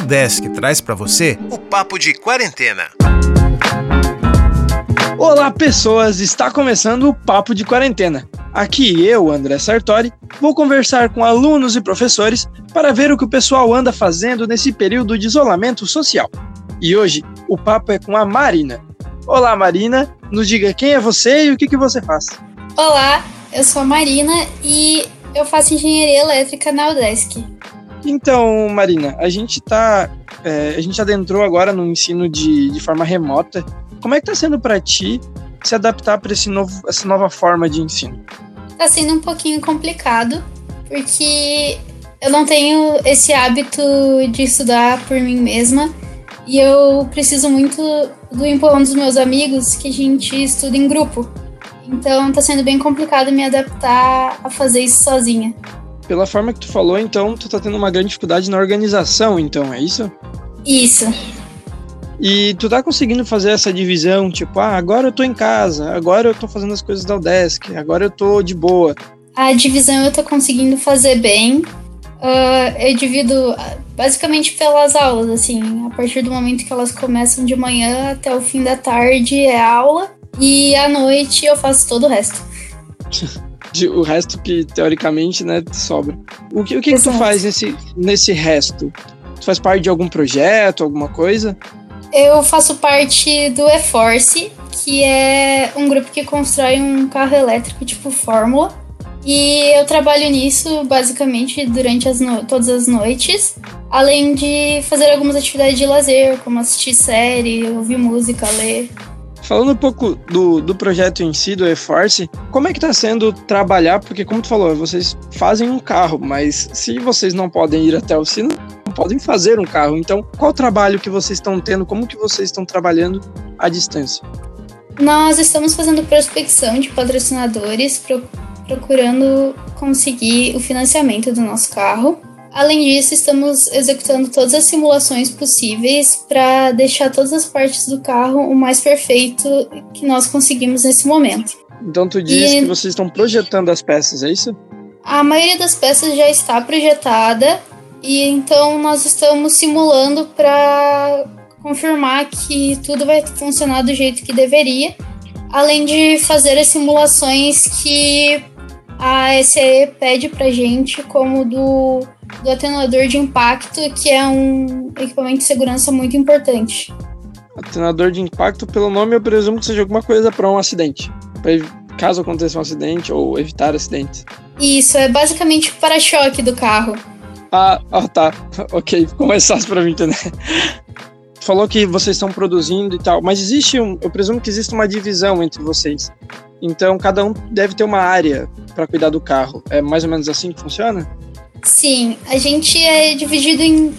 Desk traz para você o Papo de Quarentena. Olá, pessoas! Está começando o Papo de Quarentena. Aqui eu, André Sartori, vou conversar com alunos e professores para ver o que o pessoal anda fazendo nesse período de isolamento social. E hoje o papo é com a Marina. Olá, Marina, nos diga quem é você e o que, que você faz. Olá, eu sou a Marina e eu faço engenharia elétrica na UDESC. Então, Marina, a gente tá. É, a gente adentrou agora no ensino de, de forma remota. Como é que está sendo para ti se adaptar para essa nova forma de ensino? Está sendo um pouquinho complicado, porque eu não tenho esse hábito de estudar por mim mesma e eu preciso muito do empurrão dos meus amigos que a gente estuda em grupo. Então está sendo bem complicado me adaptar a fazer isso sozinha. Pela forma que tu falou, então, tu tá tendo uma grande dificuldade na organização, então, é isso? Isso. E tu tá conseguindo fazer essa divisão, tipo, ah, agora eu tô em casa, agora eu tô fazendo as coisas da Udesc, agora eu tô de boa. A divisão eu tô conseguindo fazer bem. Uh, eu divido basicamente pelas aulas, assim, a partir do momento que elas começam de manhã até o fim da tarde é aula, e à noite eu faço todo o resto. o resto que teoricamente, né, sobra. O que, o que, que tu faz nesse, nesse resto? Tu faz parte de algum projeto, alguma coisa? Eu faço parte do E-Force, que é um grupo que constrói um carro elétrico tipo Fórmula. E eu trabalho nisso basicamente durante as todas as noites, além de fazer algumas atividades de lazer, como assistir série, ouvir música, ler. Falando um pouco do, do projeto em si, do E-Force, como é que está sendo trabalhar? Porque, como tu falou, vocês fazem um carro, mas se vocês não podem ir até o sino, podem fazer um carro. Então, qual o trabalho que vocês estão tendo? Como que vocês estão trabalhando à distância? Nós estamos fazendo prospecção de patrocinadores, pro, procurando conseguir o financiamento do nosso carro. Além disso, estamos executando todas as simulações possíveis para deixar todas as partes do carro o mais perfeito que nós conseguimos nesse momento. Então, tu diz e... que vocês estão projetando as peças, é isso? A maioria das peças já está projetada e então nós estamos simulando para confirmar que tudo vai funcionar do jeito que deveria, além de fazer as simulações que a SE pede para gente, como do, do atenuador de impacto, que é um equipamento de segurança muito importante. Atenuador de impacto, pelo nome, eu presumo que seja alguma coisa para um acidente, pra, caso aconteça um acidente ou evitar acidentes. Isso, é basicamente o para-choque do carro. Ah, ah, tá. Ok, ficou mais fácil pra mim entender. Falou que vocês estão produzindo e tal, mas existe um. Eu presumo que existe uma divisão entre vocês. Então cada um deve ter uma área para cuidar do carro. É mais ou menos assim que funciona? Sim, a gente é dividido em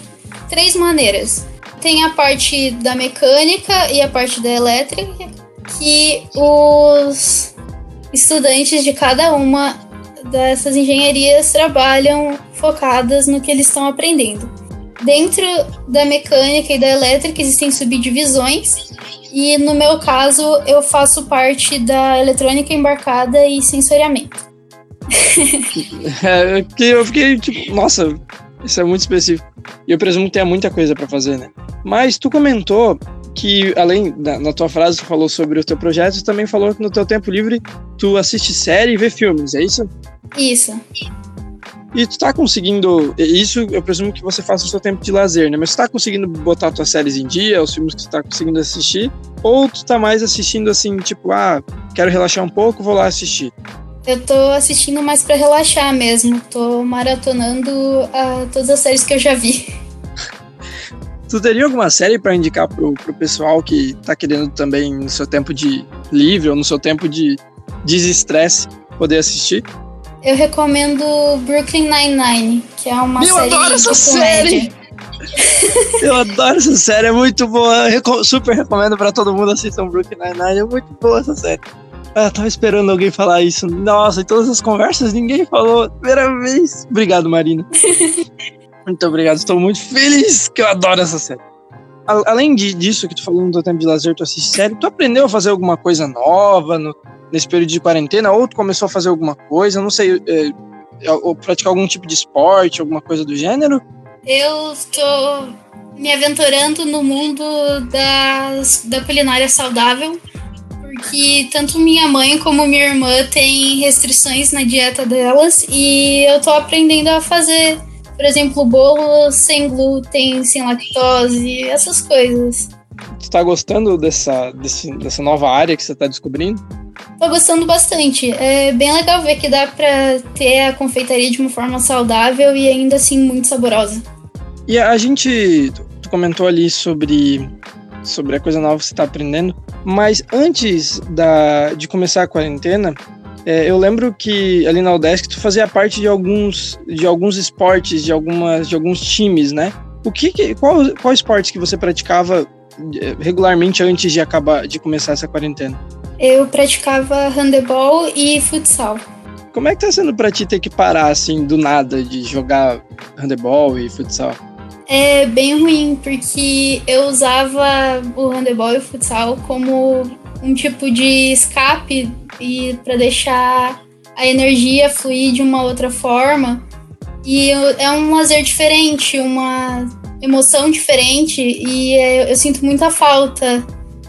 três maneiras. Tem a parte da mecânica e a parte da elétrica, que os estudantes de cada uma dessas engenharias trabalham focadas no que eles estão aprendendo. Dentro da mecânica e da elétrica existem subdivisões, e no meu caso eu faço parte da eletrônica embarcada e sensoriamento. É, eu fiquei tipo, nossa, isso é muito específico. E eu presumo que tenha muita coisa para fazer, né? Mas tu comentou que, além da, na tua frase, tu falou sobre o teu projeto, tu também falou que no teu tempo livre tu assiste série e vê filmes, é isso? Isso. E tu tá conseguindo. Isso eu presumo que você faça no seu tempo de lazer, né? Mas tu tá conseguindo botar tuas séries em dia, os filmes que tu tá conseguindo assistir? Ou tu tá mais assistindo assim, tipo, ah, quero relaxar um pouco, vou lá assistir? Eu tô assistindo mais para relaxar mesmo. Tô maratonando uh, todas as séries que eu já vi. tu teria alguma série para indicar pro, pro pessoal que tá querendo também no seu tempo de livre ou no seu tempo de desestresse poder assistir? Eu recomendo Brooklyn Nine-Nine, que é uma Eu série adoro essa série! Eu adoro essa série, é muito boa. Eu super recomendo para todo mundo assistir Brooklyn Nine-Nine, é muito boa essa série. Ah, eu tava esperando alguém falar isso. Nossa, em todas as conversas ninguém falou. Primeira vez. Obrigado, Marina. muito obrigado, estou muito feliz que eu adoro essa série. Além disso que tu falou no teu tempo de lazer, tu assiste série, tu aprendeu a fazer alguma coisa nova no, nesse período de quarentena, ou tu começou a fazer alguma coisa, não sei, é, é, ou praticar algum tipo de esporte, alguma coisa do gênero? Eu estou me aventurando no mundo das, da culinária saudável, porque tanto minha mãe como minha irmã têm restrições na dieta delas e eu tô aprendendo a fazer, por exemplo, bolo sem glúten, sem lactose, essas coisas. Tu tá gostando dessa, desse, dessa nova área que você tá descobrindo? Tô gostando bastante. É bem legal ver que dá pra ter a confeitaria de uma forma saudável e ainda assim muito saborosa. E a gente, tu comentou ali sobre, sobre a coisa nova que você tá aprendendo, mas antes da, de começar a quarentena, é, eu lembro que ali na Udesc tu fazia parte de alguns, de alguns esportes, de, algumas, de alguns times, né? O que, qual, qual esportes que você praticava é, regularmente antes de acabar de começar essa quarentena? Eu praticava handebol e futsal. Como é que tá sendo pra ti ter que parar assim do nada de jogar handebol e futsal? É bem ruim, porque eu usava o handebol e o futsal como um tipo de escape e para deixar a energia fluir de uma outra forma. E é um lazer diferente, uma emoção diferente e eu, eu sinto muita falta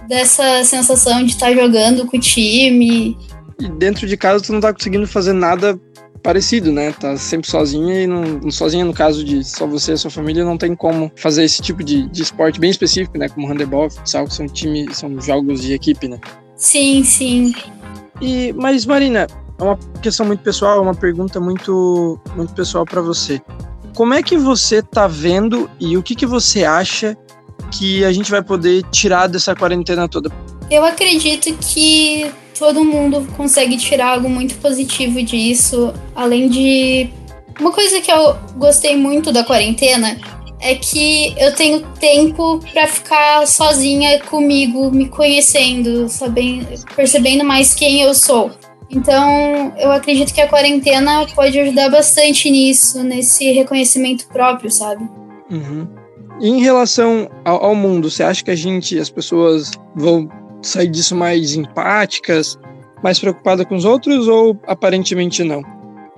dessa sensação de estar tá jogando com o time. E dentro de casa tu não tá conseguindo fazer nada parecido, né? Tá sempre sozinha e não, sozinha no caso de só você e sua família não tem como fazer esse tipo de, de esporte bem específico, né? Como handebol, futsal, que são time, são jogos de equipe, né? Sim, sim. E mas Marina, é uma questão muito pessoal, é uma pergunta muito muito pessoal para você. Como é que você tá vendo e o que que você acha que a gente vai poder tirar dessa quarentena toda? Eu acredito que todo mundo consegue tirar algo muito positivo disso, além de uma coisa que eu gostei muito da quarentena é que eu tenho tempo para ficar sozinha comigo, me conhecendo, sabendo, percebendo mais quem eu sou. Então, eu acredito que a quarentena pode ajudar bastante nisso, nesse reconhecimento próprio, sabe? Uhum. E em relação ao, ao, mundo, você acha que a gente, as pessoas vão sair disso mais empáticas, mais preocupadas com os outros ou aparentemente não?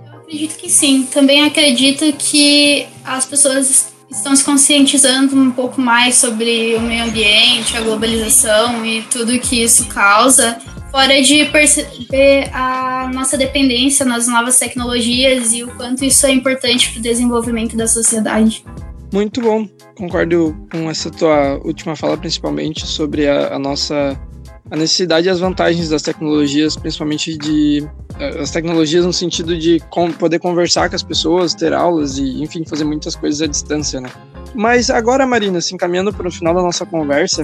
Eu acredito que sim. Também acredito que as pessoas estão se conscientizando um pouco mais sobre o meio ambiente, a globalização e tudo que isso causa, fora de perceber a nossa dependência nas novas tecnologias e o quanto isso é importante para o desenvolvimento da sociedade. Muito bom. Concordo com essa tua última fala, principalmente sobre a, a nossa a necessidade e as vantagens das tecnologias, principalmente de eh, as tecnologias no sentido de com, poder conversar com as pessoas, ter aulas e, enfim, fazer muitas coisas à distância, né? Mas agora, Marina, se encaminhando para o final da nossa conversa,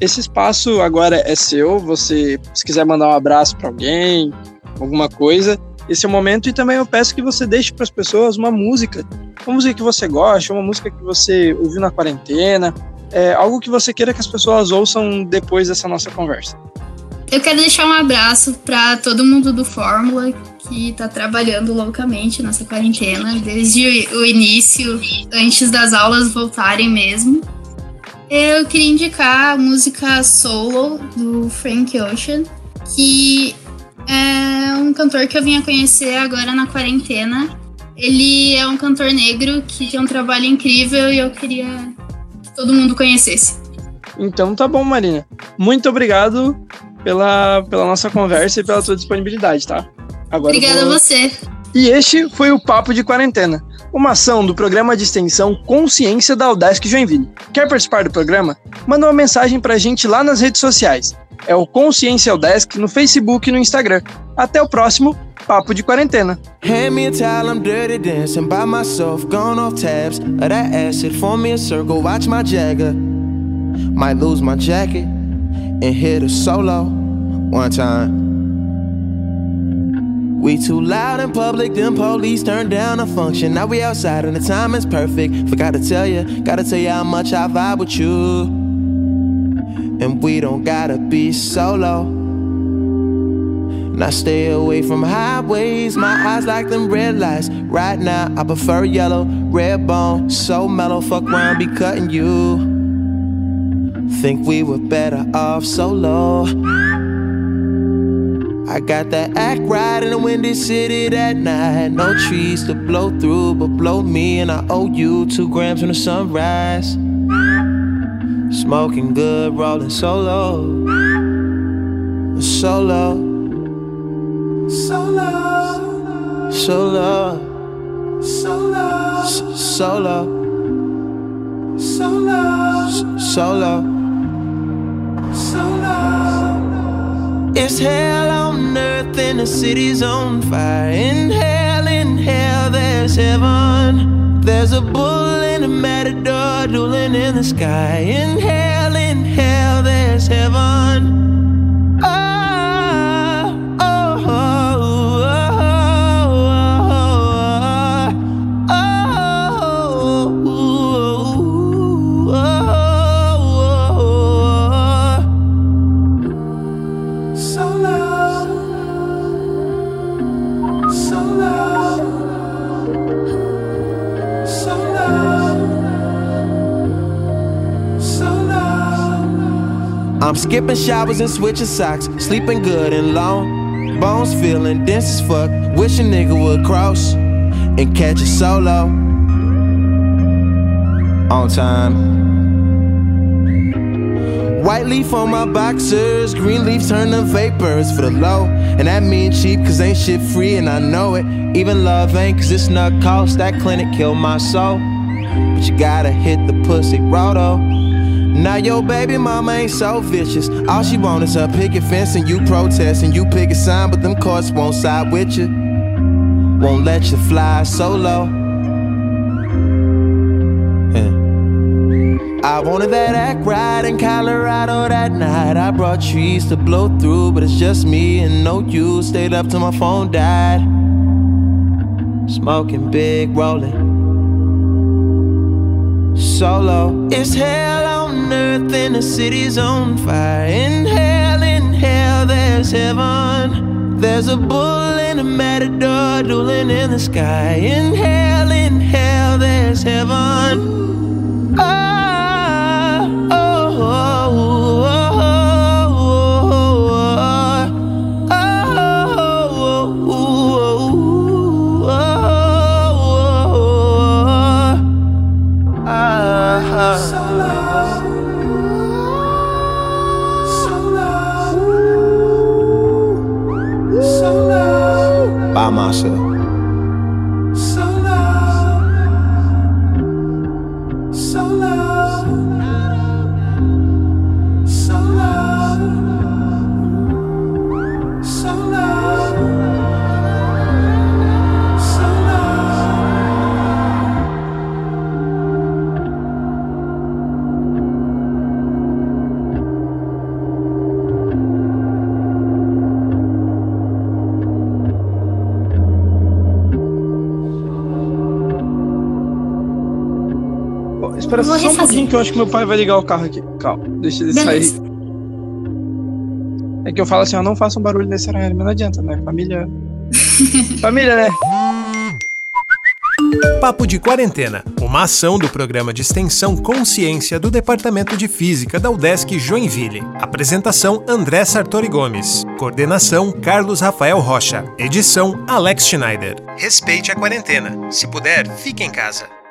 esse espaço agora é seu. Você, se quiser mandar um abraço para alguém, alguma coisa, esse é o momento. E também eu peço que você deixe para as pessoas uma música, uma música que você gosta, uma música que você ouviu na quarentena, é, algo que você queira que as pessoas ouçam depois dessa nossa conversa. Eu quero deixar um abraço para todo mundo do Fórmula que está trabalhando loucamente nessa quarentena, desde o início, antes das aulas voltarem mesmo. Eu queria indicar a música Solo do Frank Ocean, que é um cantor que eu vim a conhecer agora na quarentena. Ele é um cantor negro que tem um trabalho incrível e eu queria que todo mundo conhecesse. Então tá bom, Marina. Muito obrigado pela, pela nossa conversa e pela sua disponibilidade, tá? Agora Obrigada vou... a você. E este foi o Papo de Quarentena, uma ação do programa de extensão Consciência da Udesc Joinville. Quer participar do programa? Manda uma mensagem pra gente lá nas redes sociais é o Consciência Desk no Facebook e no Instagram. Até o próximo Papo de Quarentena. Hand me a towel, I'm dirty dancing by myself, gone off tabs of that acid. Form me a circle, watch my jagger. Might lose my jacket and hit a solo one time. We too loud in public, them police turned down a function. Now we outside and the time is perfect. Forgot to tell you, gotta tell you how much I vibe with you. And we don't gotta be solo. Now stay away from highways, my eyes like them red lights. Right now, I prefer yellow, red bone, so mellow. Fuck around, be cutting you. Think we were better off solo. I got that act right in a windy city that night. No trees to blow through, but blow me, and I owe you two grams from the sunrise. Smoking good, rolling solo. Solo. Solo. Solo. Solo. Solo. Solo. Solo. It's hell on earth and the city's on fire. In hell, in hell, there's heaven. There's a bull and a matador dueling in the sky. In hell, in hell, there's heaven. Skipping showers and switching socks, sleeping good and long. Bones feeling dense as fuck. Wish a nigga would cross and catch a solo. On time. White leaf on my boxers, green leaf turn to vapors for the low. And that mean cheap, cause ain't shit free, and I know it. Even love ain't, cause it's not cost. That clinic killed my soul. But you gotta hit the pussy roto. Now your baby mama ain't so vicious. All she want is her picket fence and you protest and you pick a sign, but them courts won't side with you. Won't let you fly solo. I wanted that act right in Colorado that night. I brought trees to blow through, but it's just me and no you. Stayed up till my phone died. Smoking big, rolling solo. It's hell on earth and the city's on fire. In hell, in hell, there's heaven. There's a bull and a matador dueling in the sky. In hell, in hell, there's heaven. Ah, Espera só um pouquinho que eu acho que meu pai vai ligar o carro aqui. Calma, deixa ele Beleza. sair. É que eu falo assim, ó, não faça um barulho nesse horário, mas não adianta, né? Família. Família, né? Papo de Quarentena, uma ação do programa de extensão Consciência do Departamento de Física da UDESC Joinville. Apresentação André Sartori Gomes. Coordenação Carlos Rafael Rocha. Edição Alex Schneider. Respeite a quarentena. Se puder, fique em casa.